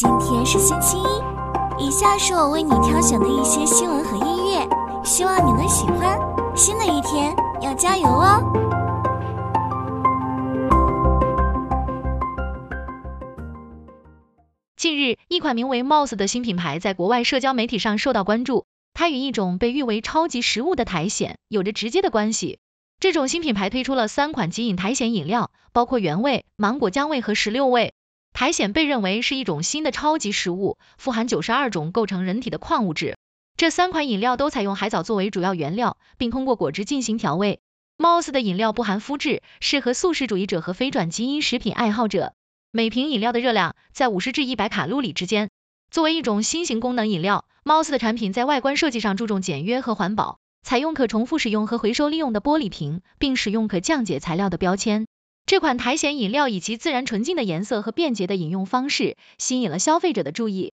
今天是星期一，以下是我为你挑选的一些新闻和音乐，希望你能喜欢。新的一天要加油哦！近日，一款名为 Mouse 的新品牌在国外社交媒体上受到关注，它与一种被誉为超级食物的苔藓有着直接的关系。这种新品牌推出了三款即饮苔藓饮料，包括原味、芒果姜味和石榴味。苔藓被认为是一种新的超级食物，富含九十二种构成人体的矿物质。这三款饮料都采用海藻作为主要原料，并通过果汁进行调味。Mouse 的饮料不含麸质，适合素食主义者和非转基因食品爱好者。每瓶饮料的热量在五十至一百卡路里之间。作为一种新型功能饮料，Mouse 的产品在外观设计上注重简约和环保。采用可重复使用和回收利用的玻璃瓶，并使用可降解材料的标签。这款苔藓饮料以其自然纯净的颜色和便捷的饮用方式，吸引了消费者的注意。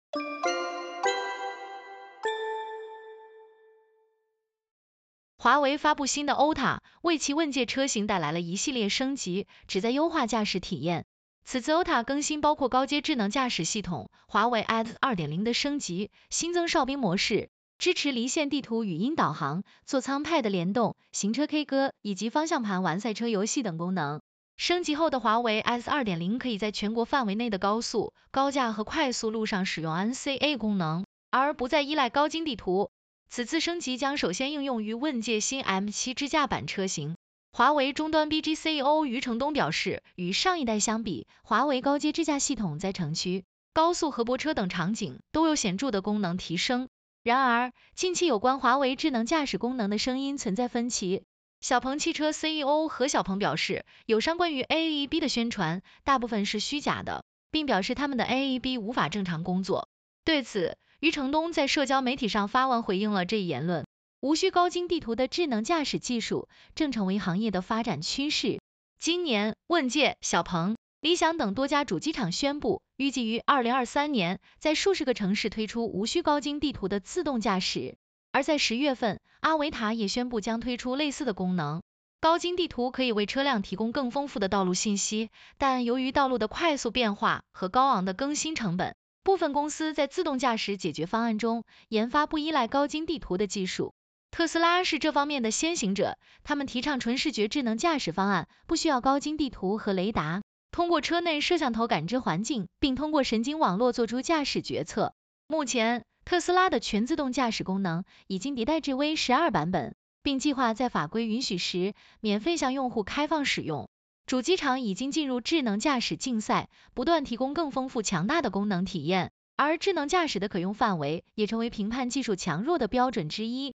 华为发布新的 OTA，为其问界车型带来了一系列升级，旨在优化驾驶体验。此次 OTA 更新包括高阶智能驾驶系统、华为 Ads 2.0的升级、新增哨兵模式。支持离线地图语音导航、座舱 Pad 联动、行车 K 歌以及方向盘玩赛车游戏等功能。升级后的华为 S 2.0可以在全国范围内的高速、高架和快速路上使用 NCA 功能，而不再依赖高精地图。此次升级将首先应用于问界新 M7 支架版车型。华为终端 BG CEO 余承东表示，与上一代相比，华为高阶支架系统在城区、高速和泊车等场景都有显著的功能提升。然而，近期有关华为智能驾驶功能的声音存在分歧。小鹏汽车 CEO 何小鹏表示，友商关于 AEB 的宣传大部分是虚假的，并表示他们的 AEB 无法正常工作。对此，余承东在社交媒体上发文回应了这一言论。无需高精地图的智能驾驶技术正成为行业的发展趋势。今年，问界、小鹏。理想等多家主机厂宣布，预计于二零二三年在数十个城市推出无需高精地图的自动驾驶。而在十月份，阿维塔也宣布将推出类似的功能。高精地图可以为车辆提供更丰富的道路信息，但由于道路的快速变化和高昂的更新成本，部分公司在自动驾驶解决方案中研发不依赖高精地图的技术。特斯拉是这方面的先行者，他们提倡纯视觉智能驾驶方案，不需要高精地图和雷达。通过车内摄像头感知环境，并通过神经网络做出驾驶决策。目前，特斯拉的全自动驾驶功能已经迭代至 V 十二版本，并计划在法规允许时免费向用户开放使用。主机厂已经进入智能驾驶竞赛，不断提供更丰富强大的功能体验，而智能驾驶的可用范围也成为评判技术强弱的标准之一。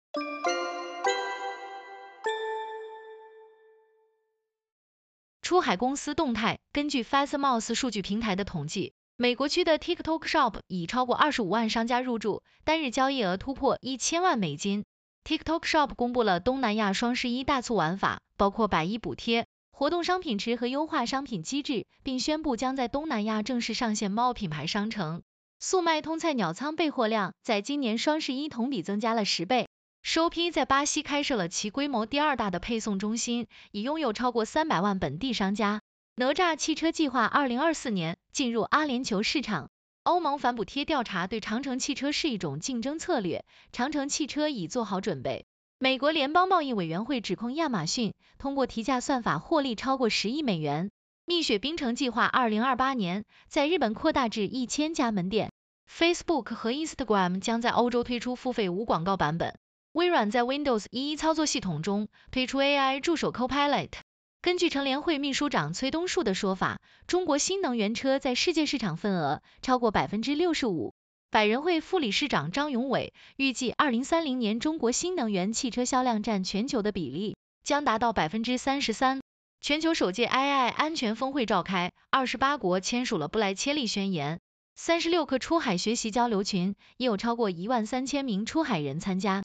出海公司动态，根据 Fastmouse 数据平台的统计，美国区的 TikTok Shop 已超过二十五万商家入驻，单日交易额突破一千万美金。TikTok Shop 公布了东南亚双十一大促玩法，包括百亿补贴、活动商品池和优化商品机制，并宣布将在东南亚正式上线猫品牌商城。速卖通菜鸟仓备货量在今年双十一同比增加了十倍。首批在巴西开设了其规模第二大的配送中心，已拥有超过三百万本地商家。哪吒汽车计划二零二四年进入阿联酋市场。欧盟反补贴调查对长城汽车是一种竞争策略，长城汽车已做好准备。美国联邦贸易委员会指控亚马逊通过提价算法获利超过十亿美元。蜜雪冰城计划二零二八年在日本扩大至一千家门店。Facebook 和 Instagram 将在欧洲推出付费无广告版本。微软在 Windows 一操作系统中推出 AI 助手 Copilot。根据乘联会秘书长崔东树的说法，中国新能源车在世界市场份额超过百分之六十五。百人会副理事长张永伟预计，二零三零年中国新能源汽车销量占全球的比例将达到百分之三十三。全球首届 AI 安全峰会召开，二十八国签署了布莱切利宣言。三十六个出海学习交流群，已有超过一万三千名出海人参加。